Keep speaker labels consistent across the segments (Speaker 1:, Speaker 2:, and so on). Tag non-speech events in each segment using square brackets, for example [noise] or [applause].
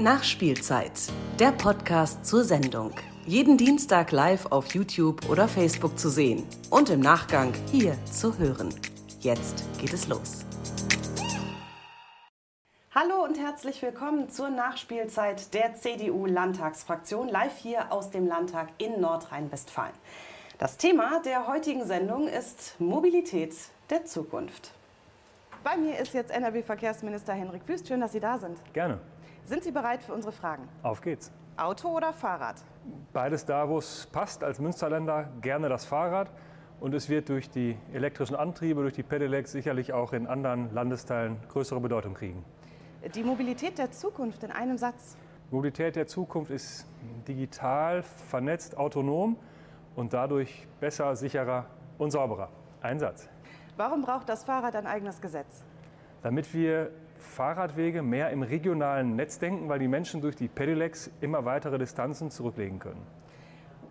Speaker 1: Nachspielzeit, der Podcast zur Sendung. Jeden Dienstag live auf YouTube oder Facebook zu sehen und im Nachgang hier zu hören. Jetzt geht es los.
Speaker 2: Hallo und herzlich willkommen zur Nachspielzeit der CDU-Landtagsfraktion, live hier aus dem Landtag in Nordrhein-Westfalen. Das Thema der heutigen Sendung ist Mobilität der Zukunft. Bei mir ist jetzt NRW-Verkehrsminister Henrik Wüst. Schön, dass Sie da sind.
Speaker 3: Gerne.
Speaker 2: Sind Sie bereit für unsere Fragen?
Speaker 3: Auf geht's.
Speaker 2: Auto oder Fahrrad?
Speaker 3: Beides da, wo es passt. Als Münsterländer gerne das Fahrrad. Und es wird durch die elektrischen Antriebe, durch die Pedelecs sicherlich auch in anderen Landesteilen größere Bedeutung kriegen.
Speaker 2: Die Mobilität der Zukunft in einem Satz.
Speaker 3: Mobilität der Zukunft ist digital, vernetzt, autonom und dadurch besser, sicherer und sauberer. Ein Satz.
Speaker 2: Warum braucht das Fahrrad ein eigenes Gesetz?
Speaker 3: Damit wir Fahrradwege mehr im regionalen Netz denken, weil die Menschen durch die Pedelecs immer weitere Distanzen zurücklegen können.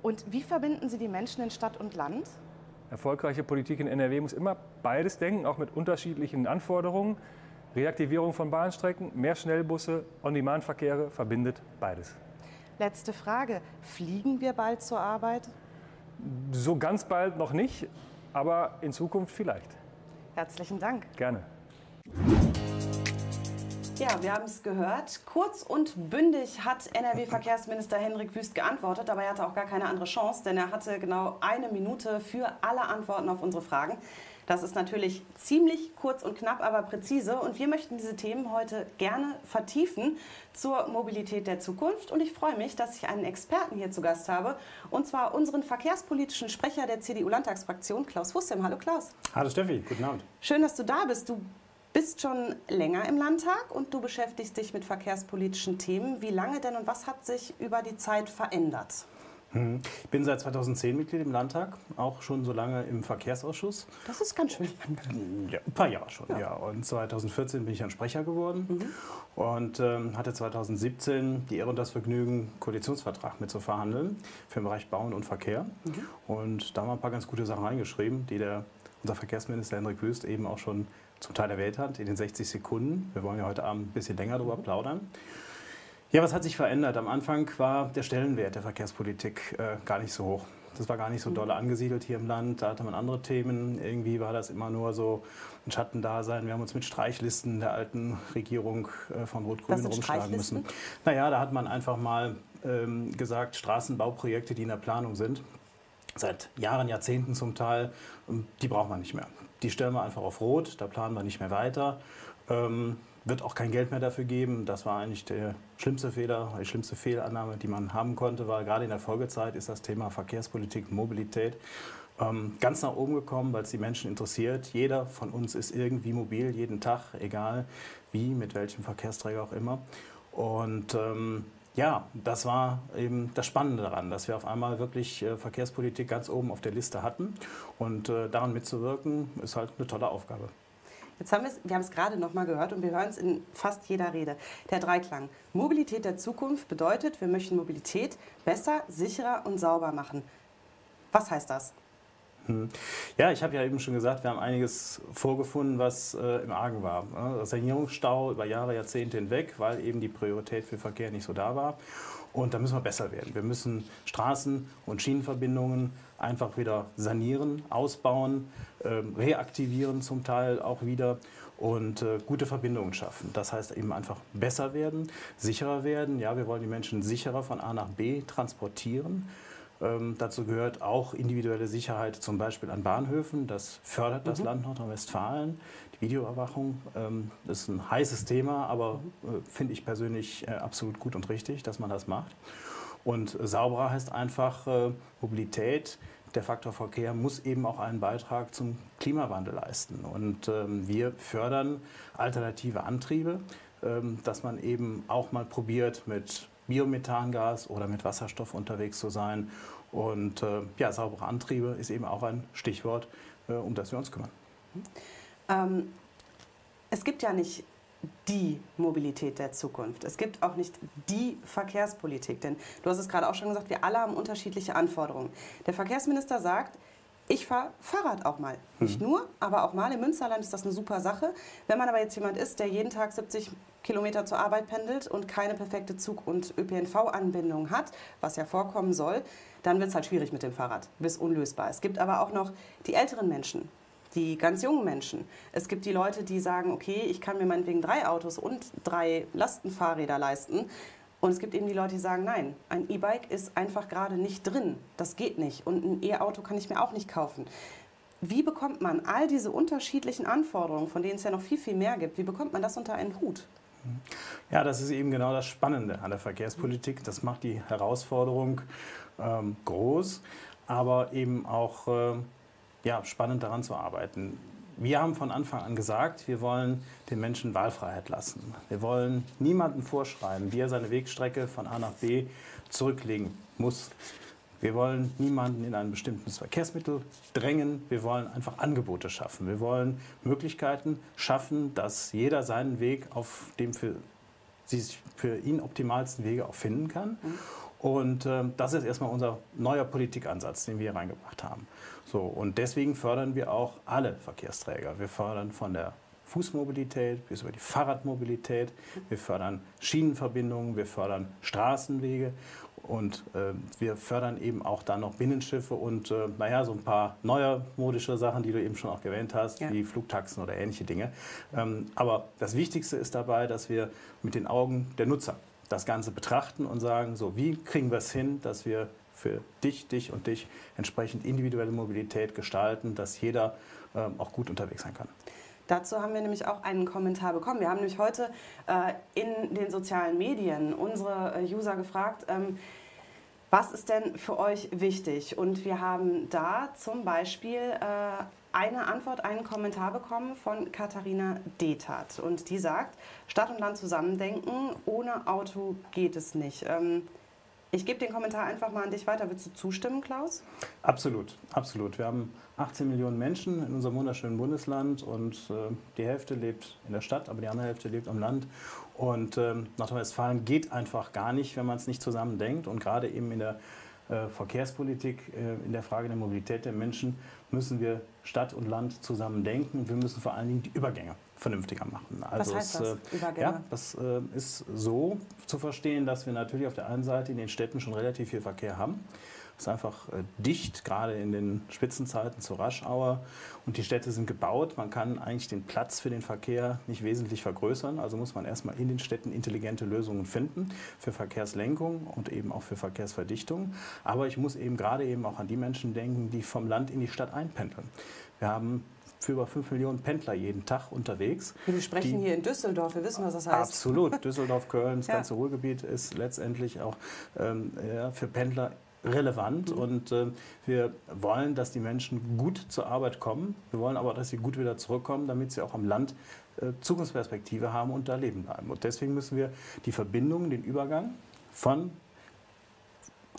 Speaker 2: Und wie verbinden Sie die Menschen in Stadt und Land?
Speaker 3: Erfolgreiche Politik in NRW muss immer beides denken, auch mit unterschiedlichen Anforderungen. Reaktivierung von Bahnstrecken, mehr Schnellbusse, On-Demand-Verkehre verbindet beides.
Speaker 2: Letzte Frage. Fliegen wir bald zur Arbeit?
Speaker 3: So ganz bald noch nicht, aber in Zukunft vielleicht.
Speaker 2: Herzlichen Dank.
Speaker 3: Gerne.
Speaker 2: Ja, wir haben es gehört. Kurz und bündig hat NRW-Verkehrsminister Henrik Wüst geantwortet, aber er hatte auch gar keine andere Chance, denn er hatte genau eine Minute für alle Antworten auf unsere Fragen. Das ist natürlich ziemlich kurz und knapp, aber präzise. Und wir möchten diese Themen heute gerne vertiefen zur Mobilität der Zukunft. Und ich freue mich, dass ich einen Experten hier zu Gast habe, und zwar unseren verkehrspolitischen Sprecher der CDU-Landtagsfraktion, Klaus Fussem. Hallo Klaus.
Speaker 4: Hallo Steffi, guten Abend.
Speaker 2: Schön, dass du da bist. Du bist schon länger im Landtag und du beschäftigst dich mit verkehrspolitischen Themen. Wie lange denn und was hat sich über die Zeit verändert?
Speaker 4: Hm. Ich bin seit 2010 Mitglied im Landtag, auch schon so lange im Verkehrsausschuss.
Speaker 2: Das ist ganz schön
Speaker 4: Ja, ein paar Jahre schon, ja. ja. Und 2014 bin ich dann Sprecher geworden mhm. und ähm, hatte 2017 die Ehre und das Vergnügen, Koalitionsvertrag mit zu verhandeln für den Bereich Bauen und Verkehr. Mhm. Und da haben wir ein paar ganz gute Sachen reingeschrieben, die der, unser Verkehrsminister Hendrik Wüst eben auch schon zum Teil erwähnt hat, in den 60 Sekunden. Wir wollen ja heute Abend ein bisschen länger darüber plaudern. Ja, was hat sich verändert? Am Anfang war der Stellenwert der Verkehrspolitik äh, gar nicht so hoch. Das war gar nicht so doll angesiedelt hier im Land. Da hatte man andere Themen. Irgendwie war das immer nur so ein Schattendasein. Wir haben uns mit Streichlisten der alten Regierung äh, von Rot-Grün rumschlagen müssen. Naja, da hat man einfach mal ähm, gesagt, Straßenbauprojekte, die in der Planung sind, seit Jahren, Jahrzehnten zum Teil, die braucht man nicht mehr die stellen wir einfach auf Rot, da planen wir nicht mehr weiter. Ähm, wird auch kein Geld mehr dafür geben. Das war eigentlich der schlimmste Fehler, die schlimmste Fehlannahme, die man haben konnte, weil gerade in der Folgezeit ist das Thema Verkehrspolitik, Mobilität ähm, ganz nach oben gekommen, weil es die Menschen interessiert. Jeder von uns ist irgendwie mobil, jeden Tag, egal wie, mit welchem Verkehrsträger auch immer. Und ähm, ja, das war eben das Spannende daran, dass wir auf einmal wirklich äh, Verkehrspolitik ganz oben auf der Liste hatten. Und äh, daran mitzuwirken, ist halt eine tolle Aufgabe.
Speaker 2: Jetzt haben wir haben es gerade noch mal gehört und wir hören es in fast jeder Rede. Der Dreiklang. Mobilität der Zukunft bedeutet, wir möchten Mobilität besser, sicherer und sauber machen. Was heißt das?
Speaker 4: Hm. Ja, ich habe ja eben schon gesagt, wir haben einiges vorgefunden, was äh, im Argen war. Ne? Sanierungsstau über Jahre, Jahrzehnte hinweg, weil eben die Priorität für Verkehr nicht so da war. Und da müssen wir besser werden. Wir müssen Straßen- und Schienenverbindungen einfach wieder sanieren, ausbauen, äh, reaktivieren zum Teil auch wieder und äh, gute Verbindungen schaffen. Das heißt eben einfach besser werden, sicherer werden. Ja, wir wollen die Menschen sicherer von A nach B transportieren. Ähm, dazu gehört auch individuelle Sicherheit, zum Beispiel an Bahnhöfen. Das fördert das mhm. Land Nordrhein-Westfalen. Die Videoüberwachung ähm, ist ein heißes Thema, aber äh, finde ich persönlich äh, absolut gut und richtig, dass man das macht. Und sauberer heißt einfach äh, Mobilität. Der Faktor Verkehr muss eben auch einen Beitrag zum Klimawandel leisten. Und ähm, wir fördern alternative Antriebe, ähm, dass man eben auch mal probiert mit Biomethangas oder mit Wasserstoff unterwegs zu sein. Und äh, ja, saubere Antriebe ist eben auch ein Stichwort, äh, um das wir uns kümmern.
Speaker 2: Ähm, es gibt ja nicht die Mobilität der Zukunft. Es gibt auch nicht die Verkehrspolitik, denn du hast es gerade auch schon gesagt, wir alle haben unterschiedliche Anforderungen. Der Verkehrsminister sagt, ich fahre Fahrrad auch mal. Nicht mhm. nur, aber auch mal. Im Münsterland ist das eine super Sache. Wenn man aber jetzt jemand ist, der jeden Tag 70 Kilometer zur Arbeit pendelt und keine perfekte Zug- und ÖPNV-Anbindung hat, was ja vorkommen soll, dann wird es halt schwierig mit dem Fahrrad, bis unlösbar. Es gibt aber auch noch die älteren Menschen, die ganz jungen Menschen. Es gibt die Leute, die sagen, okay, ich kann mir meinetwegen drei Autos und drei Lastenfahrräder leisten. Und es gibt eben die Leute, die sagen, nein, ein E-Bike ist einfach gerade nicht drin. Das geht nicht. Und ein E-Auto kann ich mir auch nicht kaufen. Wie bekommt man all diese unterschiedlichen Anforderungen, von denen es ja noch viel, viel mehr gibt, wie bekommt man das unter einen Hut?
Speaker 4: Ja, das ist eben genau das Spannende an der Verkehrspolitik. Das macht die Herausforderung ähm, groß, aber eben auch äh, ja, spannend daran zu arbeiten. Wir haben von Anfang an gesagt, wir wollen den Menschen Wahlfreiheit lassen. Wir wollen niemandem vorschreiben, wie er seine Wegstrecke von A nach B zurücklegen muss. Wir wollen niemanden in ein bestimmtes Verkehrsmittel drängen. Wir wollen einfach Angebote schaffen. Wir wollen Möglichkeiten schaffen, dass jeder seinen Weg auf dem für, für ihn optimalsten Wege auch finden kann. Mhm. Und äh, das ist erstmal unser neuer Politikansatz, den wir hier reingebracht haben. So, und deswegen fördern wir auch alle Verkehrsträger. Wir fördern von der Fußmobilität bis über die Fahrradmobilität. Wir fördern Schienenverbindungen, wir fördern Straßenwege und äh, wir fördern eben auch dann noch Binnenschiffe und äh, naja, so ein paar neue modische Sachen, die du eben schon auch erwähnt hast, ja. wie Flugtaxen oder ähnliche Dinge. Ähm, aber das Wichtigste ist dabei, dass wir mit den Augen der Nutzer das Ganze betrachten und sagen, so wie kriegen wir es hin, dass wir für dich, dich und dich entsprechend individuelle Mobilität gestalten, dass jeder ähm, auch gut unterwegs sein kann.
Speaker 2: Dazu haben wir nämlich auch einen Kommentar bekommen. Wir haben nämlich heute äh, in den sozialen Medien unsere äh, User gefragt, ähm, was ist denn für euch wichtig? Und wir haben da zum Beispiel äh, eine Antwort, einen Kommentar bekommen von Katharina Dethat. Und die sagt, Stadt und Land zusammendenken, ohne Auto geht es nicht. Ähm, ich gebe den Kommentar einfach mal an dich weiter. Würdest du zustimmen, Klaus?
Speaker 4: Absolut, absolut. Wir haben 18 Millionen Menschen in unserem wunderschönen Bundesland und äh, die Hälfte lebt in der Stadt, aber die andere Hälfte lebt am Land. Und äh, Nordrhein-Westfalen geht einfach gar nicht, wenn man es nicht zusammen denkt. Und gerade eben in der Verkehrspolitik, äh, in der Frage der Mobilität der Menschen müssen wir Stadt und Land zusammen denken. Und wir müssen vor allen Dingen die Übergänge vernünftiger machen.
Speaker 2: Also Was heißt es, das?
Speaker 4: Äh, Übergänge? Ja, das äh, ist so zu verstehen, dass wir natürlich auf der einen Seite in den Städten schon relativ viel Verkehr haben. Es ist einfach äh, dicht, gerade in den Spitzenzeiten zur Raschauer. Und die Städte sind gebaut. Man kann eigentlich den Platz für den Verkehr nicht wesentlich vergrößern. Also muss man erstmal in den Städten intelligente Lösungen finden für Verkehrslenkung und eben auch für Verkehrsverdichtung. Aber ich muss eben gerade eben auch an die Menschen denken, die vom Land in die Stadt einpendeln. Wir haben für über 5 Millionen Pendler jeden Tag unterwegs.
Speaker 2: Wir sprechen hier in Düsseldorf, wir wissen, was das heißt.
Speaker 4: Absolut. Düsseldorf, Köln, das [laughs] ja. ganze Ruhrgebiet ist letztendlich auch ähm, ja, für Pendler relevant mhm. und äh, wir wollen, dass die Menschen gut zur Arbeit kommen. Wir wollen aber, dass sie gut wieder zurückkommen, damit sie auch am Land äh, Zukunftsperspektive haben und da leben bleiben. Und deswegen müssen wir die Verbindung, den Übergang von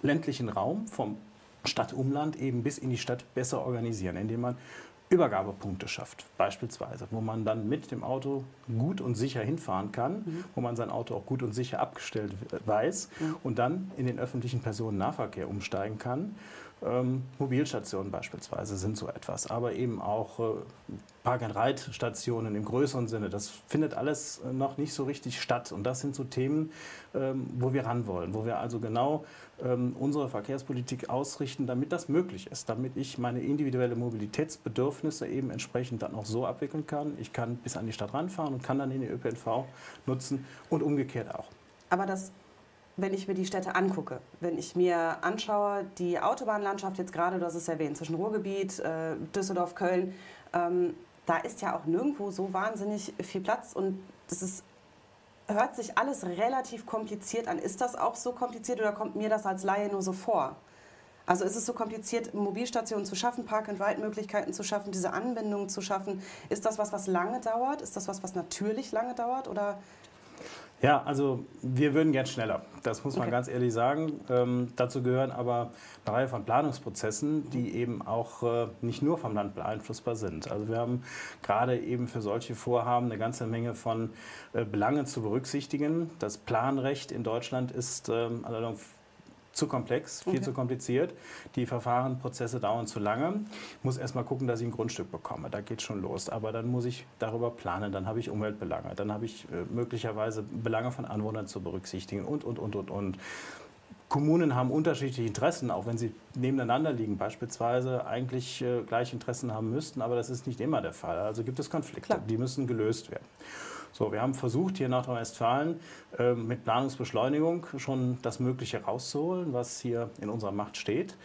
Speaker 4: ländlichen Raum, vom Stadtumland eben bis in die Stadt besser organisieren, indem man Übergabepunkte schafft, beispielsweise, wo man dann mit dem Auto gut und sicher hinfahren kann, mhm. wo man sein Auto auch gut und sicher abgestellt weiß mhm. und dann in den öffentlichen Personennahverkehr umsteigen kann ähm, Mobilstationen beispielsweise sind so etwas, aber eben auch äh, Park-and-Ride-Stationen im größeren Sinne. Das findet alles äh, noch nicht so richtig statt. Und das sind so Themen, ähm, wo wir ran wollen, wo wir also genau ähm, unsere Verkehrspolitik ausrichten, damit das möglich ist, damit ich meine individuelle Mobilitätsbedürfnisse eben entsprechend dann auch so abwickeln kann. Ich kann bis an die Stadt ranfahren und kann dann den ÖPNV nutzen und umgekehrt auch.
Speaker 2: Aber das wenn ich mir die Städte angucke, wenn ich mir anschaue, die Autobahnlandschaft jetzt gerade, du hast es erwähnt, zwischen Ruhrgebiet, äh, Düsseldorf, Köln, ähm, da ist ja auch nirgendwo so wahnsinnig viel Platz und das ist, hört sich alles relativ kompliziert an. Ist das auch so kompliziert oder kommt mir das als Laie nur so vor? Also ist es so kompliziert, Mobilstationen zu schaffen, Park-and-Ride-Möglichkeiten zu schaffen, diese Anbindungen zu schaffen? Ist das was, was lange dauert? Ist das was, was natürlich lange dauert? Oder
Speaker 4: ja, also wir würden gern schneller. Das muss man okay. ganz ehrlich sagen. Ähm, dazu gehören aber eine Reihe von Planungsprozessen, die eben auch äh, nicht nur vom Land beeinflussbar sind. Also wir haben gerade eben für solche Vorhaben eine ganze Menge von äh, Belangen zu berücksichtigen. Das Planrecht in Deutschland ist ähm, zu komplex, viel okay. zu kompliziert. Die Verfahrenprozesse dauern zu lange. Ich muss erst mal gucken, dass ich ein Grundstück bekomme. Da geht schon los. Aber dann muss ich darüber planen. Dann habe ich Umweltbelange. Dann habe ich äh, möglicherweise Belange von Anwohnern zu berücksichtigen und, und, und, und, und. Kommunen haben unterschiedliche Interessen, auch wenn sie nebeneinander liegen, beispielsweise eigentlich äh, gleiche Interessen haben müssten, aber das ist nicht immer der Fall. Also gibt es Konflikte, Klar. die müssen gelöst werden. So, wir haben versucht, hier in Nordrhein-Westfalen äh, mit Planungsbeschleunigung schon das Mögliche rauszuholen, was hier in unserer Macht steht.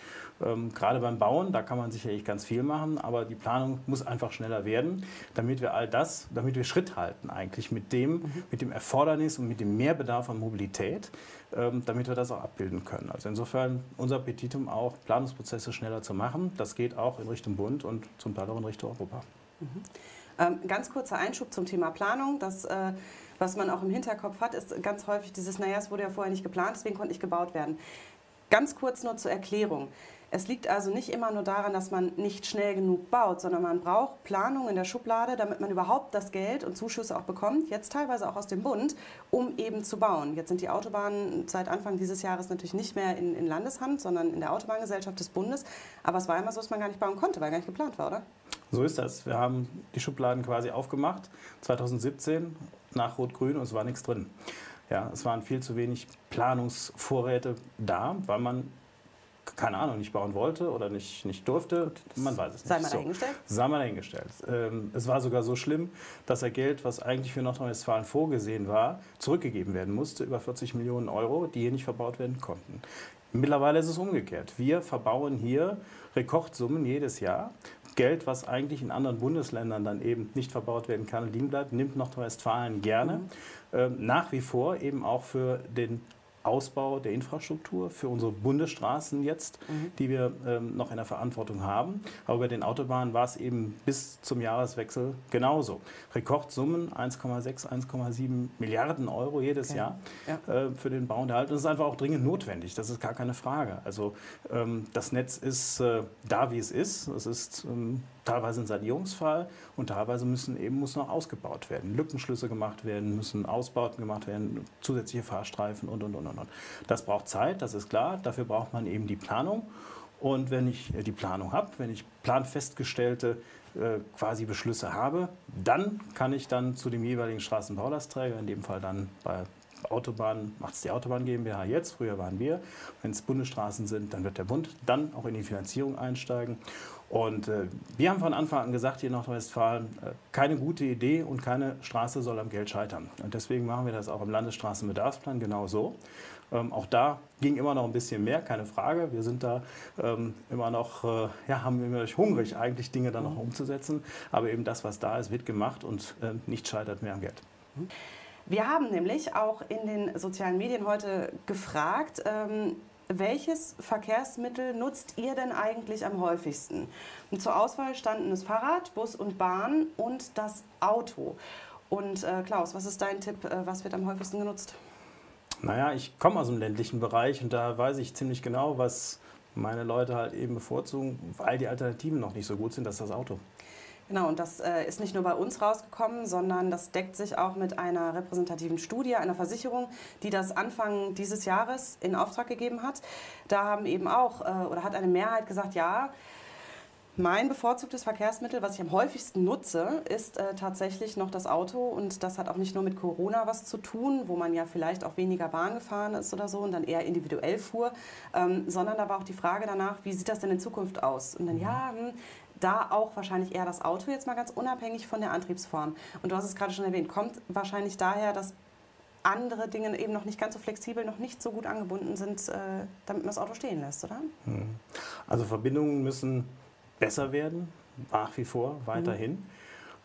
Speaker 4: Ähm, gerade beim Bauen, da kann man sicherlich ganz viel machen, aber die Planung muss einfach schneller werden, damit wir all das, damit wir Schritt halten eigentlich mit dem, mhm. mit dem Erfordernis und mit dem Mehrbedarf an Mobilität, ähm, damit wir das auch abbilden können. Also insofern unser Petitum auch, Planungsprozesse schneller zu machen. Das geht auch in Richtung Bund und zum Teil auch in Richtung Europa.
Speaker 2: Mhm. Ähm, ganz kurzer Einschub zum Thema Planung. Das, äh, was man auch im Hinterkopf hat, ist ganz häufig dieses, naja, es wurde ja vorher nicht geplant, deswegen konnte nicht gebaut werden. Ganz kurz nur zur Erklärung. Es liegt also nicht immer nur daran, dass man nicht schnell genug baut, sondern man braucht Planung in der Schublade, damit man überhaupt das Geld und Zuschüsse auch bekommt, jetzt teilweise auch aus dem Bund, um eben zu bauen. Jetzt sind die Autobahnen seit Anfang dieses Jahres natürlich nicht mehr in, in Landeshand, sondern in der Autobahngesellschaft des Bundes. Aber es war immer so, dass man gar nicht bauen konnte, weil gar nicht geplant war, oder?
Speaker 4: So ist das. Wir haben die Schubladen quasi aufgemacht, 2017 nach Rot-Grün und es war nichts drin. Ja, es waren viel zu wenig Planungsvorräte da, weil man keine Ahnung, nicht bauen wollte oder nicht, nicht durfte, man weiß es nicht.
Speaker 2: Sei mal dahingestellt?
Speaker 4: So, sei mal dahingestellt. Ähm, es war sogar so schlimm, dass er Geld, was eigentlich für Nordrhein-Westfalen vorgesehen war, zurückgegeben werden musste, über 40 Millionen Euro, die hier nicht verbaut werden konnten. Mittlerweile ist es umgekehrt. Wir verbauen hier Rekordsummen jedes Jahr. Geld, was eigentlich in anderen Bundesländern dann eben nicht verbaut werden kann und liegen bleibt, nimmt Nordrhein-Westfalen gerne. Mhm. Ähm, nach wie vor eben auch für den Ausbau der Infrastruktur für unsere Bundesstraßen jetzt, mhm. die wir ähm, noch in der Verantwortung haben. Aber bei den Autobahnen war es eben bis zum Jahreswechsel genauso. Rekordsummen 1,6, 1,7 Milliarden Euro jedes okay. Jahr ja. äh, für den Bau und Erhalt. Das ist einfach auch dringend notwendig, das ist gar keine Frage. Also ähm, das Netz ist äh, da, wie es ist. Es ist ähm, teilweise ein Sanierungsfall und teilweise müssen eben muss noch ausgebaut werden. Lückenschlüsse gemacht werden, müssen Ausbauten gemacht werden, zusätzliche Fahrstreifen und und und und. Das braucht Zeit, das ist klar. Dafür braucht man eben die Planung. Und wenn ich die Planung habe, wenn ich planfestgestellte äh, quasi Beschlüsse habe, dann kann ich dann zu dem jeweiligen Straßenbaulastträger, in dem Fall dann bei Autobahnen, macht es die Autobahn GmbH jetzt, früher waren wir. Wenn es Bundesstraßen sind, dann wird der Bund dann auch in die Finanzierung einsteigen. Und äh, wir haben von Anfang an gesagt, hier in Nordrhein-Westfalen, äh, keine gute Idee und keine Straße soll am Geld scheitern. Und deswegen machen wir das auch im Landesstraßenbedarfsplan genau so. Ähm, auch da ging immer noch ein bisschen mehr, keine Frage. Wir sind da ähm, immer noch, äh, ja, haben immer noch hungrig, eigentlich Dinge dann noch umzusetzen. Aber eben das, was da ist, wird gemacht und äh, nicht scheitert mehr am Geld.
Speaker 2: Wir haben nämlich auch in den sozialen Medien heute gefragt, ähm, welches Verkehrsmittel nutzt ihr denn eigentlich am häufigsten? Und zur Auswahl standen das Fahrrad, Bus und Bahn und das Auto. Und äh, Klaus, was ist dein Tipp? Äh, was wird am häufigsten genutzt?
Speaker 4: Naja, ich komme aus dem ländlichen Bereich und da weiß ich ziemlich genau, was meine Leute halt eben bevorzugen, weil die Alternativen noch nicht so gut sind, das ist das Auto.
Speaker 2: Genau, und das äh, ist nicht nur bei uns rausgekommen, sondern das deckt sich auch mit einer repräsentativen Studie einer Versicherung, die das Anfang dieses Jahres in Auftrag gegeben hat. Da haben eben auch, äh, oder hat eine Mehrheit gesagt, ja, mein bevorzugtes Verkehrsmittel, was ich am häufigsten nutze, ist äh, tatsächlich noch das Auto. Und das hat auch nicht nur mit Corona was zu tun, wo man ja vielleicht auch weniger Bahn gefahren ist oder so und dann eher individuell fuhr, ähm, sondern da war auch die Frage danach, wie sieht das denn in Zukunft aus? Und dann, ja, hm, da auch wahrscheinlich eher das Auto, jetzt mal ganz unabhängig von der Antriebsform. Und du hast es gerade schon erwähnt, kommt wahrscheinlich daher, dass andere Dinge eben noch nicht ganz so flexibel, noch nicht so gut angebunden sind, äh, damit man das Auto stehen lässt, oder? Hm.
Speaker 4: Also Verbindungen müssen besser werden, nach wie vor, weiterhin. Mhm.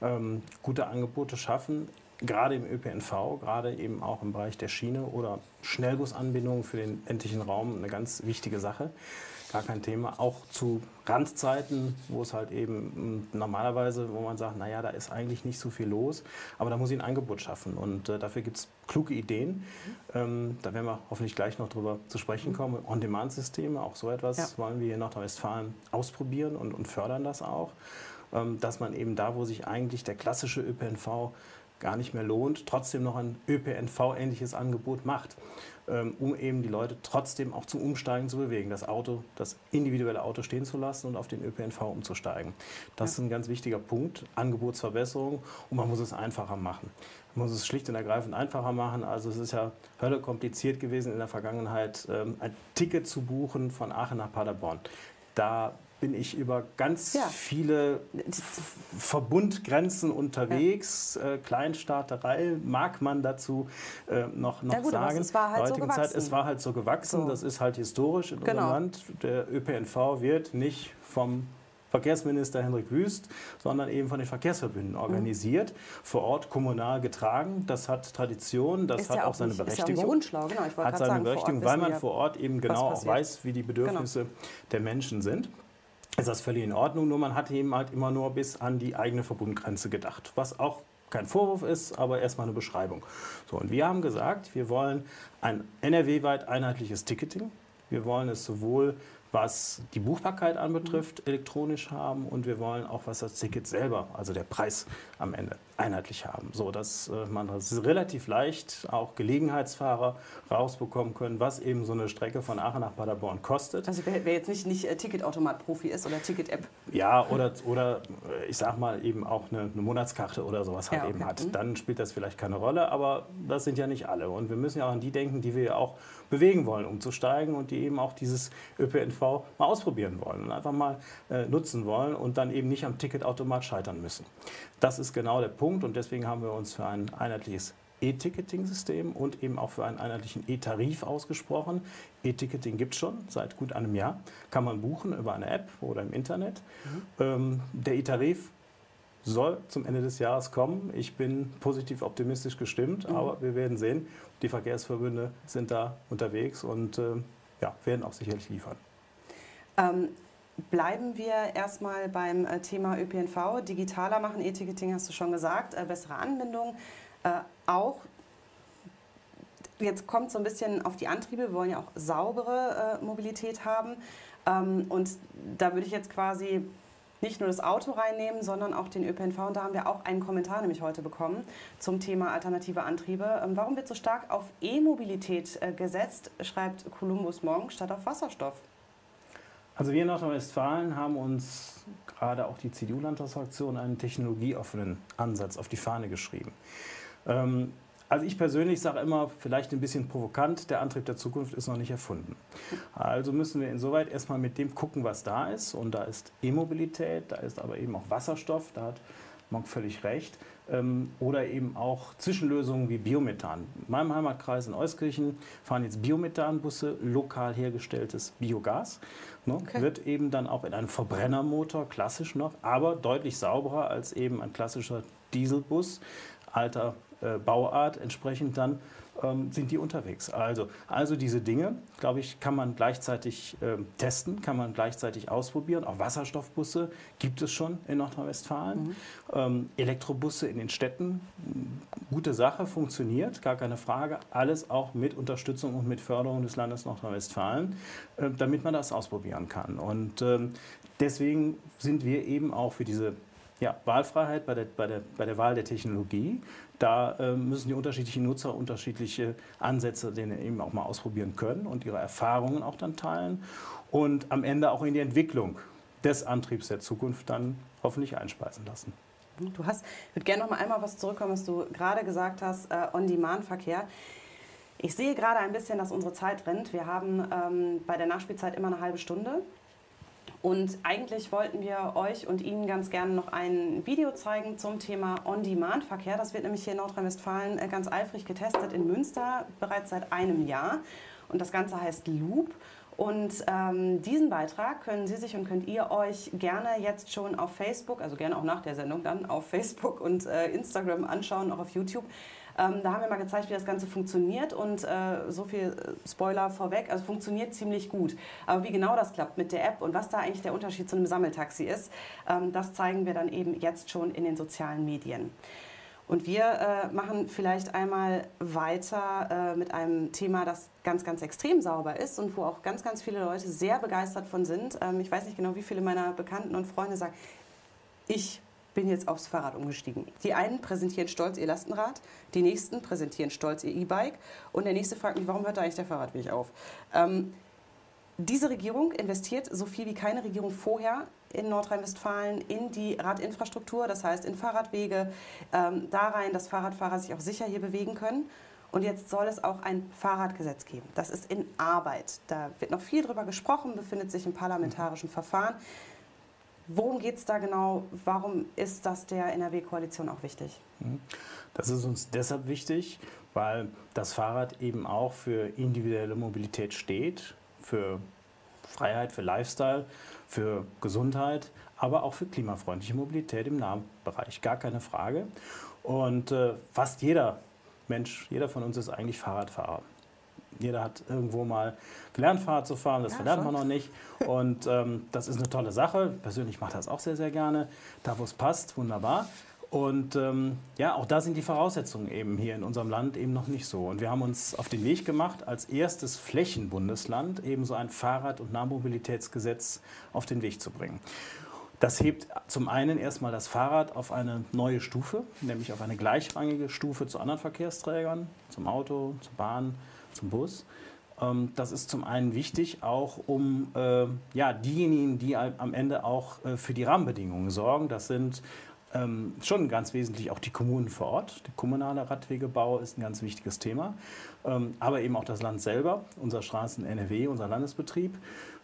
Speaker 4: Ähm, gute Angebote schaffen, gerade im ÖPNV, gerade eben auch im Bereich der Schiene oder Schnellbusanbindungen für den ländlichen Raum eine ganz wichtige Sache gar kein Thema. Auch zu Randzeiten, wo es halt eben normalerweise, wo man sagt, naja, da ist eigentlich nicht so viel los, aber da muss ich ein Angebot schaffen und äh, dafür gibt es kluge Ideen. Mhm. Ähm, da werden wir hoffentlich gleich noch drüber zu sprechen kommen. On-Demand-Systeme, auch so etwas ja. wollen wir hier in Nordrhein-Westfalen ausprobieren und, und fördern das auch. Ähm, dass man eben da, wo sich eigentlich der klassische ÖPNV gar nicht mehr lohnt, trotzdem noch ein ÖPNV-ähnliches Angebot macht, um eben die Leute trotzdem auch zum Umsteigen zu bewegen, das Auto, das individuelle Auto stehen zu lassen und auf den ÖPNV umzusteigen. Das ja. ist ein ganz wichtiger Punkt, Angebotsverbesserung und man muss es einfacher machen. Man muss es schlicht und ergreifend einfacher machen. Also es ist ja Hölle kompliziert gewesen in der Vergangenheit, ähm, ein Ticket zu buchen von Aachen nach Paderborn. Da bin ich über ganz ja. viele Verbundgrenzen unterwegs. Ja. Äh, Kleinstaaterei mag man dazu äh, noch, noch ja, gut, sagen.
Speaker 2: Es war halt so gewachsen. Zeit,
Speaker 4: es war halt so gewachsen. So. Das ist halt historisch in genau. unserem Land. Der ÖPNV wird nicht vom Verkehrsminister Henrik Wüst, sondern eben von den Verkehrsverbünden mhm. organisiert, mhm. vor Ort kommunal getragen. Das hat Tradition, das ist hat ja auch, seine nicht, Berechtigung. Ist ja
Speaker 2: auch unschlau, genau.
Speaker 4: Ich hat seine sagen, Berechtigung, weil man vor Ort eben genau auch weiß, wie die Bedürfnisse genau. der Menschen sind ist das völlig in Ordnung, nur man hat eben halt immer nur bis an die eigene Verbundgrenze gedacht, was auch kein Vorwurf ist, aber erstmal eine Beschreibung. So, und wir haben gesagt, wir wollen ein NRW-weit einheitliches Ticketing. Wir wollen es sowohl was die Buchbarkeit anbetrifft, elektronisch haben und wir wollen auch, was das Ticket selber, also der Preis am Ende, einheitlich haben, so dass äh, man das relativ leicht auch Gelegenheitsfahrer rausbekommen können, was eben so eine Strecke von Aachen nach Paderborn kostet.
Speaker 2: Also wer, wer jetzt nicht, nicht äh, Ticketautomat-Profi ist oder Ticket-App.
Speaker 4: Ja, oder, oder äh, ich sag mal eben auch eine, eine Monatskarte oder sowas halt ja, okay. eben hat. Mhm. Dann spielt das vielleicht keine Rolle, aber das sind ja nicht alle. Und wir müssen ja auch an die denken, die wir ja auch bewegen wollen, umzusteigen und die eben auch dieses ÖPNV mal ausprobieren wollen und einfach mal äh, nutzen wollen und dann eben nicht am Ticketautomat scheitern müssen. Das ist genau der Punkt und deswegen haben wir uns für ein einheitliches E-Ticketing-System und eben auch für einen einheitlichen E-Tarif ausgesprochen. E-Ticketing gibt es schon seit gut einem Jahr. Kann man buchen über eine App oder im Internet. Mhm. Ähm, der E-Tarif soll zum Ende des Jahres kommen. Ich bin positiv optimistisch gestimmt, mhm. aber wir werden sehen. Die Verkehrsverbünde sind da unterwegs und äh, ja, werden auch sicherlich liefern.
Speaker 2: Ähm, bleiben wir erstmal beim äh, Thema ÖPNV. Digitaler machen, E-Ticketing hast du schon gesagt, äh, bessere Anbindung. Äh, auch jetzt kommt so ein bisschen auf die Antriebe. Wir wollen ja auch saubere äh, Mobilität haben. Ähm, und da würde ich jetzt quasi nicht nur das Auto reinnehmen, sondern auch den ÖPNV. Und da haben wir auch einen Kommentar nämlich heute bekommen zum Thema alternative Antriebe. Ähm, warum wird so stark auf E-Mobilität äh, gesetzt, schreibt Columbus morgen, statt auf Wasserstoff?
Speaker 4: Also wir in Nordrhein-Westfalen haben uns gerade auch die CDU-Landtagsfraktion einen technologieoffenen Ansatz auf die Fahne geschrieben. Ähm, also ich persönlich sage immer, vielleicht ein bisschen provokant, der Antrieb der Zukunft ist noch nicht erfunden. Also müssen wir insoweit erstmal mit dem gucken, was da ist. Und da ist E-Mobilität, da ist aber eben auch Wasserstoff, da hat Monk völlig recht. Ähm, oder eben auch Zwischenlösungen wie Biomethan. In meinem Heimatkreis in Euskirchen fahren jetzt Biomethanbusse, lokal hergestelltes Biogas. Ne, okay. Wird eben dann auch in einem Verbrennermotor, klassisch noch, aber deutlich sauberer als eben ein klassischer Dieselbus alter äh, Bauart entsprechend dann ähm, sind die unterwegs. Also, also diese Dinge, glaube ich, kann man gleichzeitig äh, testen, kann man gleichzeitig ausprobieren. Auch Wasserstoffbusse gibt es schon in Nordrhein-Westfalen. Mhm. Ähm, Elektrobusse in den Städten, gute Sache, funktioniert, gar keine Frage. Alles auch mit Unterstützung und mit Förderung des Landes Nordrhein-Westfalen, äh, damit man das ausprobieren kann. Und ähm, deswegen sind wir eben auch für diese ja, Wahlfreiheit bei der, bei, der, bei der Wahl der Technologie. Da äh, müssen die unterschiedlichen Nutzer unterschiedliche Ansätze denen eben auch mal ausprobieren können und ihre Erfahrungen auch dann teilen und am Ende auch in die Entwicklung des Antriebs der Zukunft dann hoffentlich einspeisen lassen.
Speaker 2: Du hast, ich würde gerne noch mal einmal was zurückkommen, was du gerade gesagt hast, äh, On-Demand-Verkehr. Ich sehe gerade ein bisschen, dass unsere Zeit rennt. Wir haben ähm, bei der Nachspielzeit immer eine halbe Stunde. Und eigentlich wollten wir euch und Ihnen ganz gerne noch ein Video zeigen zum Thema On-Demand-Verkehr. Das wird nämlich hier in Nordrhein-Westfalen äh, ganz eifrig getestet in Münster, bereits seit einem Jahr. Und das Ganze heißt Loop. Und ähm, diesen Beitrag können Sie sich und könnt ihr euch gerne jetzt schon auf Facebook, also gerne auch nach der Sendung dann auf Facebook und äh, Instagram anschauen, auch auf YouTube. Ähm, da haben wir mal gezeigt, wie das Ganze funktioniert und äh, so viel äh, Spoiler vorweg, also funktioniert ziemlich gut. Aber wie genau das klappt mit der App und was da eigentlich der Unterschied zu einem Sammeltaxi ist, ähm, das zeigen wir dann eben jetzt schon in den sozialen Medien. Und wir äh, machen vielleicht einmal weiter äh, mit einem Thema, das ganz, ganz extrem sauber ist und wo auch ganz, ganz viele Leute sehr begeistert von sind. Ähm, ich weiß nicht genau, wie viele meiner Bekannten und Freunde sagen, ich bin jetzt aufs Fahrrad umgestiegen. Die einen präsentieren stolz ihr Lastenrad, die nächsten präsentieren stolz ihr E-Bike und der nächste fragt mich, warum hört da eigentlich der Fahrradweg auf? Ähm, diese Regierung investiert so viel wie keine Regierung vorher in Nordrhein-Westfalen in die Radinfrastruktur, das heißt in Fahrradwege, ähm, da rein, dass Fahrradfahrer sich auch sicher hier bewegen können. Und jetzt soll es auch ein Fahrradgesetz geben. Das ist in Arbeit. Da wird noch viel drüber gesprochen, befindet sich im parlamentarischen Verfahren. Worum geht es da genau? Warum ist das der NRW-Koalition auch wichtig?
Speaker 4: Mhm. Das ist uns deshalb wichtig, weil das Fahrrad eben auch für individuelle Mobilität steht, für Freiheit, für Lifestyle, für Gesundheit, aber auch für klimafreundliche Mobilität im Nahbereich. Gar keine Frage. Und äh, fast jeder Mensch, jeder von uns ist eigentlich Fahrradfahrer. Jeder hat irgendwo mal gelernt, Fahrrad zu fahren, das ja, verlernt man noch nicht. Und ähm, das ist eine tolle Sache. Persönlich mache das auch sehr, sehr gerne. Da, wo es passt, wunderbar. Und ähm, ja, auch da sind die Voraussetzungen eben hier in unserem Land eben noch nicht so. Und wir haben uns auf den Weg gemacht, als erstes Flächenbundesland eben so ein Fahrrad- und Nahmobilitätsgesetz auf den Weg zu bringen. Das hebt zum einen erstmal das Fahrrad auf eine neue Stufe, nämlich auf eine gleichrangige Stufe zu anderen Verkehrsträgern, zum Auto, zur Bahn, Bus. Ähm, das ist zum einen wichtig, auch um äh, ja, diejenigen, die am Ende auch äh, für die Rahmenbedingungen sorgen. Das sind ähm, schon ganz wesentlich auch die Kommunen vor Ort. Der kommunale Radwegebau ist ein ganz wichtiges Thema, ähm, aber eben auch das Land selber, unser Straßen NRW, unser Landesbetrieb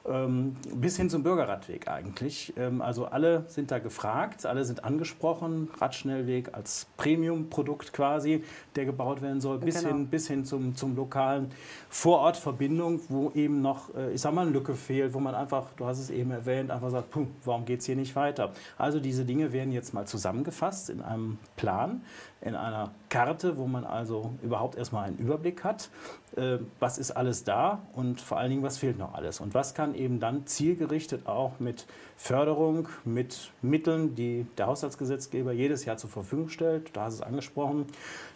Speaker 4: bis hin zum Bürgerradweg eigentlich. Ähm, also alle sind da gefragt, alle sind angesprochen. Radschnellweg als Premium-Produkt quasi, der gebaut werden soll, bis genau. hin, bis hin zum, zum lokalen Vorortverbindung, wo eben noch, äh, ich sag mal, eine Lücke fehlt, wo man einfach, du hast es eben erwähnt, einfach sagt, puh, warum geht es hier nicht weiter? Also diese Dinge werden jetzt mal zusammengefasst in einem Plan, in einer Karte, wo man also überhaupt erstmal einen Überblick hat, äh, was ist alles da und vor allen Dingen, was fehlt noch alles und was kann eben dann zielgerichtet auch mit Förderung, mit Mitteln, die der Haushaltsgesetzgeber jedes Jahr zur Verfügung stellt, da hast du es angesprochen,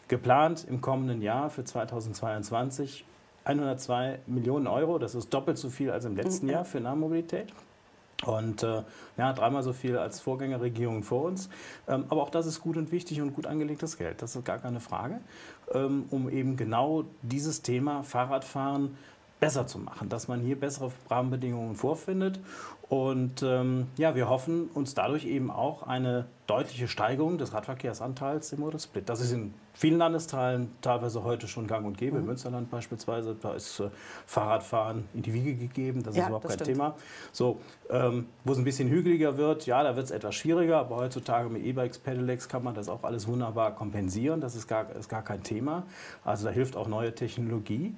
Speaker 4: geplant im kommenden Jahr für 2022 102 Millionen Euro, das ist doppelt so viel als im letzten mhm. Jahr für Nahmobilität. Und äh, ja, dreimal so viel als Vorgängerregierungen vor uns. Ähm, aber auch das ist gut und wichtig und gut angelegtes Geld. Das ist gar keine Frage, ähm, um eben genau dieses Thema Fahrradfahren besser zu machen, dass man hier bessere Rahmenbedingungen vorfindet und ähm, ja, wir hoffen uns dadurch eben auch eine deutliche Steigerung des Radverkehrsanteils im Motorsplit. Das ist in vielen Landesteilen teilweise heute schon gang und gäbe. Mhm. Im Münsterland beispielsweise, da ist äh, Fahrradfahren in die Wiege gegeben, das ja, ist überhaupt das kein stimmt. Thema. So, ähm, wo es ein bisschen hügeliger wird, ja, da wird es etwas schwieriger, aber heutzutage mit E-Bikes, Pedelecs kann man das auch alles wunderbar kompensieren. Das ist gar, ist gar kein Thema. Also da hilft auch neue Technologie.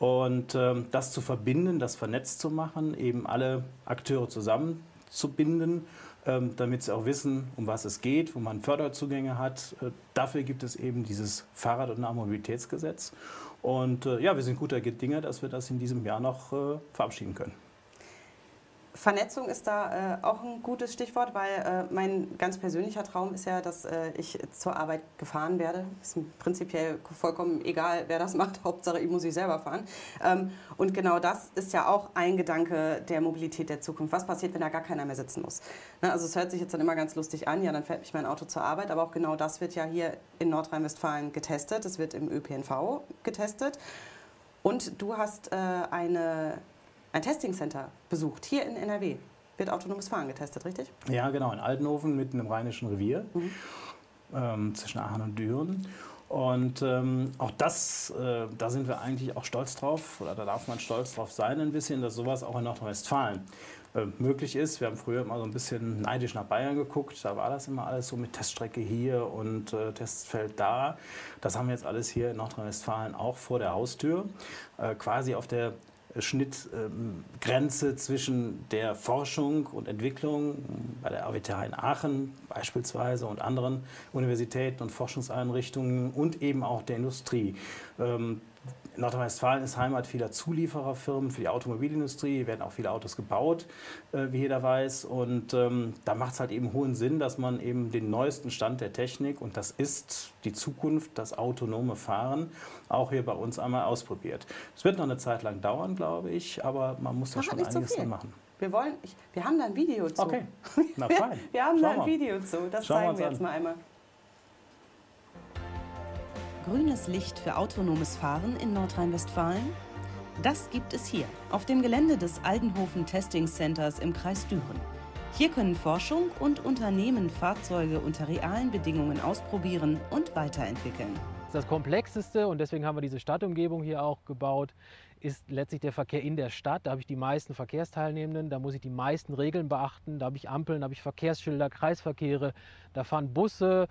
Speaker 4: Und ähm, das zu verbinden, das vernetzt zu machen, eben alle Akteure zusammenzubinden, ähm, damit sie auch wissen, um was es geht, wo man Förderzugänge hat. Äh, dafür gibt es eben dieses Fahrrad- und Nahmobilitätsgesetz. Und äh, ja, wir sind guter Dinge, dass wir das in diesem Jahr noch äh, verabschieden können.
Speaker 2: Vernetzung ist da äh, auch ein gutes Stichwort, weil äh, mein ganz persönlicher Traum ist ja, dass äh, ich zur Arbeit gefahren werde. Ist prinzipiell vollkommen egal, wer das macht. [laughs] Hauptsache, ich muss ich selber fahren. Ähm, und genau das ist ja auch ein Gedanke der Mobilität der Zukunft. Was passiert, wenn da gar keiner mehr sitzen muss? Ne, also es hört sich jetzt dann immer ganz lustig an. Ja, dann fährt mich mein Auto zur Arbeit. Aber auch genau das wird ja hier in Nordrhein-Westfalen getestet. Es wird im ÖPNV getestet. Und du hast äh, eine ein Testing-Center besucht, hier in NRW. Wird autonomes Fahren getestet, richtig?
Speaker 4: Ja, genau, in Altenhofen, mitten im Rheinischen Revier, mhm. ähm, zwischen Aachen und Düren. Und ähm, auch das, äh, da sind wir eigentlich auch stolz drauf, oder da darf man stolz drauf sein ein bisschen, dass sowas auch in Nordrhein-Westfalen äh, möglich ist. Wir haben früher immer so ein bisschen neidisch nach Bayern geguckt, da war das immer alles so mit Teststrecke hier und äh, Testfeld da. Das haben wir jetzt alles hier in Nordrhein-Westfalen auch vor der Haustür, äh, quasi auf der Schnittgrenze zwischen der Forschung und Entwicklung bei der RWTH in Aachen beispielsweise und anderen Universitäten und Forschungseinrichtungen und eben auch der Industrie. Nordrhein-Westfalen ist Heimat vieler Zuliefererfirmen für die Automobilindustrie. Hier werden auch viele Autos gebaut, äh, wie jeder weiß. Und ähm, da macht es halt eben hohen Sinn, dass man eben den neuesten Stand der Technik, und das ist die Zukunft, das autonome Fahren, auch hier bei uns einmal ausprobiert. Es wird noch eine Zeit lang dauern, glaube ich, aber man muss da schon einiges so machen.
Speaker 2: Wir, wollen, ich, wir haben da ein Video zu.
Speaker 4: Okay, [laughs] na fein.
Speaker 2: Wir, wir haben Schau da ein. Video zu, das Schauen zeigen wir jetzt mal einmal.
Speaker 1: Grünes Licht für autonomes Fahren in Nordrhein-Westfalen? Das gibt es hier, auf dem Gelände des Aldenhofen Testing Centers im Kreis Düren. Hier können Forschung und Unternehmen Fahrzeuge unter realen Bedingungen ausprobieren und weiterentwickeln.
Speaker 5: Das Komplexeste, und deswegen haben wir diese Stadtumgebung hier auch gebaut, ist letztlich der Verkehr in der Stadt. Da habe ich die meisten Verkehrsteilnehmenden, da muss ich die meisten Regeln beachten. Da habe ich Ampeln, da habe ich Verkehrsschilder, Kreisverkehre, da fahren Busse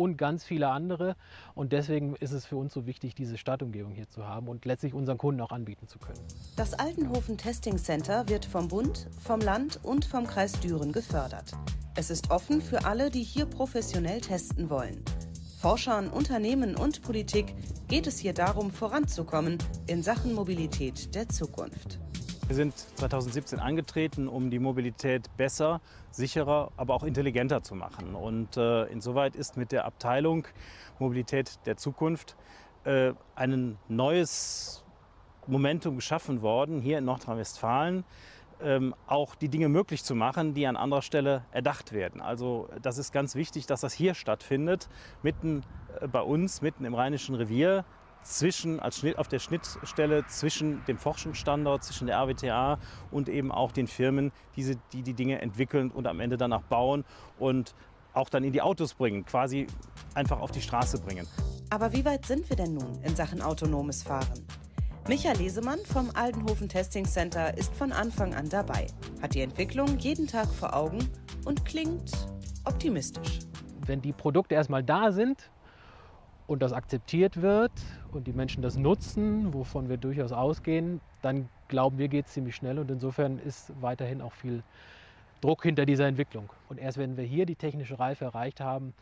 Speaker 5: und ganz viele andere. Und deswegen ist es für uns so wichtig, diese Stadtumgebung hier zu haben und letztlich unseren Kunden auch anbieten zu können.
Speaker 1: Das Altenhofen Testing Center wird vom Bund, vom Land und vom Kreis Düren gefördert. Es ist offen für alle, die hier professionell testen wollen. Forschern, Unternehmen und Politik geht es hier darum, voranzukommen in Sachen Mobilität der Zukunft.
Speaker 4: Wir sind 2017 angetreten, um die Mobilität besser, sicherer, aber auch intelligenter zu machen. Und äh, insoweit ist mit der Abteilung Mobilität der Zukunft äh, ein neues Momentum geschaffen worden, hier in Nordrhein-Westfalen. Ähm, auch die Dinge möglich zu machen, die an anderer Stelle erdacht werden. Also das ist ganz wichtig, dass das hier stattfindet, mitten äh, bei uns, mitten im Rheinischen Revier, zwischen, als Schnitt, auf der Schnittstelle zwischen dem Forschungsstandort, zwischen der RWTA und eben auch den Firmen, diese, die die Dinge entwickeln und am Ende danach bauen und auch dann in die Autos bringen, quasi einfach auf die Straße bringen.
Speaker 1: Aber wie weit sind wir denn nun in Sachen autonomes Fahren? Michael Lesemann vom Aldenhofen Testing Center ist von Anfang an dabei, hat die Entwicklung jeden Tag vor Augen und klingt optimistisch.
Speaker 5: Wenn die Produkte erstmal da sind, und das akzeptiert wird und die Menschen das nutzen, wovon wir durchaus ausgehen, dann glauben wir, geht es ziemlich schnell und insofern ist weiterhin auch viel Druck hinter dieser Entwicklung. Und erst wenn wir hier die technische Reife erreicht haben,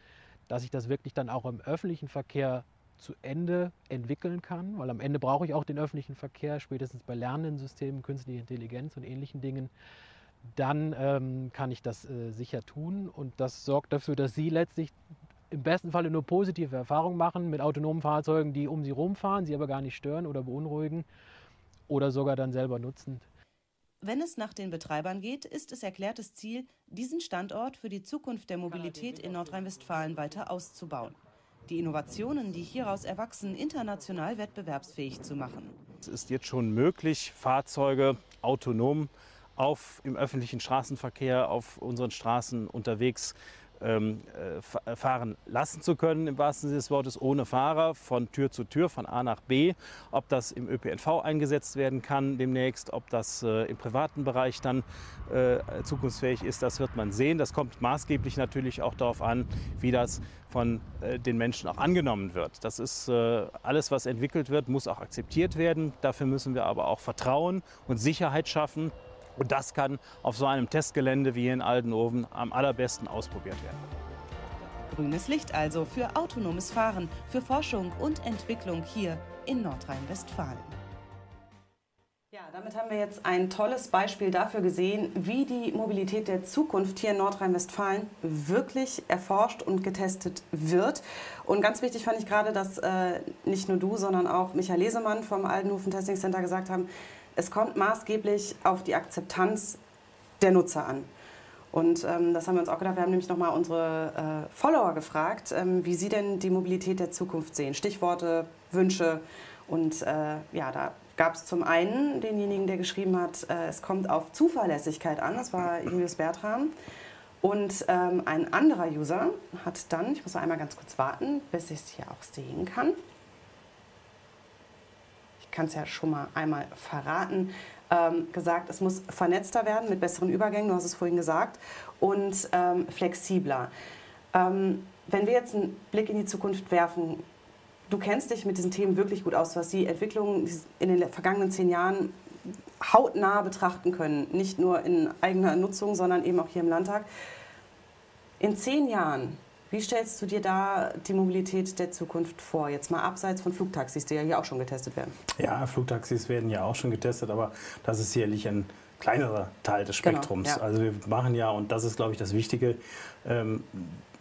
Speaker 5: dass ich das wirklich dann auch im öffentlichen Verkehr zu Ende entwickeln kann, weil am Ende brauche ich auch den öffentlichen Verkehr, spätestens bei lernenden Systemen, künstliche Intelligenz und ähnlichen Dingen, dann ähm, kann ich das äh, sicher tun und das sorgt dafür, dass Sie letztlich im besten Falle nur positive Erfahrungen machen mit autonomen Fahrzeugen, die um sie rumfahren, sie aber gar nicht stören oder beunruhigen oder sogar dann selber nutzen.
Speaker 1: Wenn es nach den Betreibern geht, ist es erklärtes Ziel, diesen Standort für die Zukunft der Mobilität in Nordrhein-Westfalen weiter auszubauen. Die Innovationen, die hieraus erwachsen, international wettbewerbsfähig zu machen.
Speaker 4: Es ist jetzt schon möglich, Fahrzeuge autonom auf, im öffentlichen Straßenverkehr auf unseren Straßen unterwegs ähm, äh, fahren lassen zu können, im wahrsten Sinne des Wortes, ohne Fahrer von Tür zu Tür, von A nach B. Ob das im ÖPNV eingesetzt werden kann demnächst, ob das äh, im privaten Bereich dann äh, zukunftsfähig ist, das wird man sehen. Das kommt maßgeblich natürlich auch darauf an, wie das von äh, den Menschen auch angenommen wird. Das ist äh, alles, was entwickelt wird, muss auch akzeptiert werden. Dafür müssen wir aber auch Vertrauen und Sicherheit schaffen. Und das kann auf so einem Testgelände wie hier in Aldenhoven am allerbesten ausprobiert werden.
Speaker 1: Grünes Licht also für autonomes Fahren, für Forschung und Entwicklung hier in Nordrhein-Westfalen.
Speaker 2: Ja, damit haben wir jetzt ein tolles Beispiel dafür gesehen, wie die Mobilität der Zukunft hier in Nordrhein-Westfalen wirklich erforscht und getestet wird. Und ganz wichtig fand ich gerade, dass äh, nicht nur du, sondern auch Michael Lesemann vom Aldenhofen Testing Center gesagt haben, es kommt maßgeblich auf die Akzeptanz der Nutzer an. Und ähm, das haben wir uns auch gedacht. Wir haben nämlich nochmal unsere äh, Follower gefragt, ähm, wie sie denn die Mobilität der Zukunft sehen. Stichworte, Wünsche. Und äh, ja, da gab es zum einen denjenigen, der geschrieben hat, äh, es kommt auf Zuverlässigkeit an. Das war Julius Bertram. Und ähm, ein anderer User hat dann, ich muss einmal ganz kurz warten, bis ich es hier auch sehen kann kann es ja schon mal einmal verraten, ähm, gesagt, es muss vernetzter werden mit besseren Übergängen, du hast es vorhin gesagt, und ähm, flexibler. Ähm, wenn wir jetzt einen Blick in die Zukunft werfen, du kennst dich mit diesen Themen wirklich gut aus, du hast die Entwicklung in den vergangenen zehn Jahren hautnah betrachten können, nicht nur in eigener Nutzung, sondern eben auch hier im Landtag. In zehn Jahren Wie stellst du dir da die Mobilität der Zukunft vor? Jetzt mal abseits von Flugtaxis, die ja hier auch schon getestet werden.
Speaker 4: Ja, Flugtaxis werden ja auch schon getestet, aber das ist sicherlich ein kleinerer Teil des genau, Spektrums. Genau, ja. Also wir machen ja, und das ist, glaube ich, das Wichtige, ähm,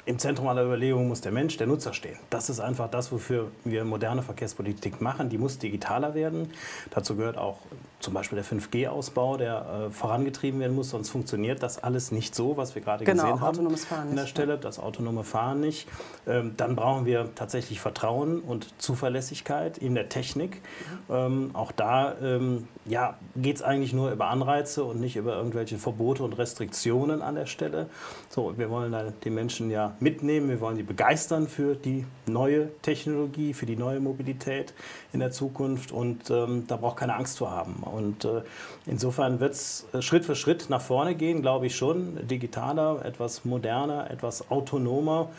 Speaker 4: im Zentrum aller Überlegungen muss der Mensch, der Nutzer stehen. Das ist einfach das, wofür wir moderne Verkehrspolitik machen. Die muss digitaler werden. Dazu gehört auch zum Beispiel der 5G-Ausbau, der äh, vorangetrieben werden muss. Sonst funktioniert das alles nicht so, was wir gerade genau, gesehen haben an der Stelle. Ja. Das autonome Fahren nicht. Ähm, dann brauchen wir tatsächlich Vertrauen und Zuverlässigkeit in der Technik. Mhm. Ähm, auch da ähm, ja, geht es eigentlich nur über Anreize und nicht über irgendwelche Verbote und Restriktionen an der Stelle. So, wir wollen da die Menschen ja mitnehmen, wir wollen sie begeistern für die neue Technologie, für die neue Mobilität in der Zukunft und ähm, da braucht keine Angst zu haben. Und äh, insofern wird es äh, Schritt für Schritt nach vorne gehen, glaube ich schon, digitaler, etwas moderner, etwas autonomer.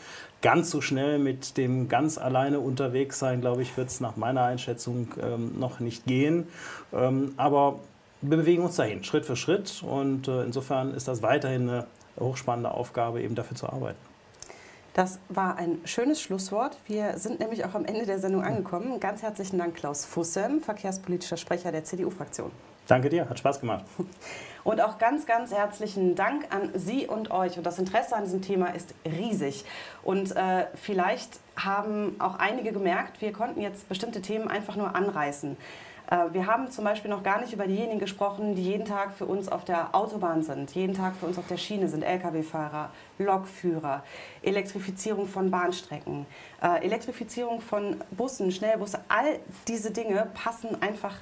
Speaker 4: Ganz so schnell mit dem ganz alleine unterwegs sein, glaube ich, wird es nach meiner Einschätzung ähm, noch nicht gehen. Ähm, aber wir bewegen uns dahin, Schritt für Schritt. Und äh, insofern ist das weiterhin eine hochspannende Aufgabe, eben dafür zu arbeiten.
Speaker 2: Das war ein schönes Schlusswort. Wir sind nämlich auch am Ende der Sendung angekommen. Ganz herzlichen Dank, Klaus Fussem, verkehrspolitischer Sprecher der CDU-Fraktion.
Speaker 4: Danke dir, hat Spaß gemacht. [laughs]
Speaker 2: Und auch ganz, ganz herzlichen Dank an Sie und euch. Und das Interesse an diesem Thema ist riesig. Und äh, vielleicht haben auch einige gemerkt, wir konnten jetzt bestimmte Themen einfach nur anreißen. Äh, wir haben zum Beispiel noch gar nicht über diejenigen gesprochen, die jeden Tag für uns auf der Autobahn sind, jeden Tag für uns auf der Schiene sind, Lkw-Fahrer, Lokführer, Elektrifizierung von Bahnstrecken, äh, Elektrifizierung von Bussen, Schnellbusse. All diese Dinge passen einfach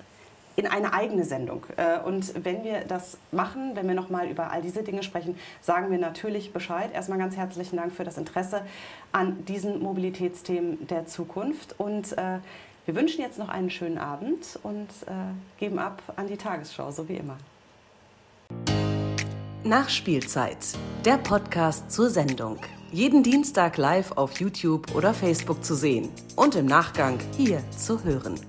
Speaker 2: in eine eigene Sendung. Äh, und wenn wir das machen, wenn wir nochmal über all diese Dinge sprechen, sagen wir natürlich Bescheid. Erstmal ganz herzlichen Dank für das Interesse an diesen Mobilitätsthemen der Zukunft. Und wir wünschen jetzt noch einen schönen Abend und äh, geben ab an die Tagesschau, so wie immer.
Speaker 1: Nachspielzeit, der Podcast zur Sendung. Jeden Dienstag live auf YouTube oder Facebook zu sehen und im Nachgang hier zu hören.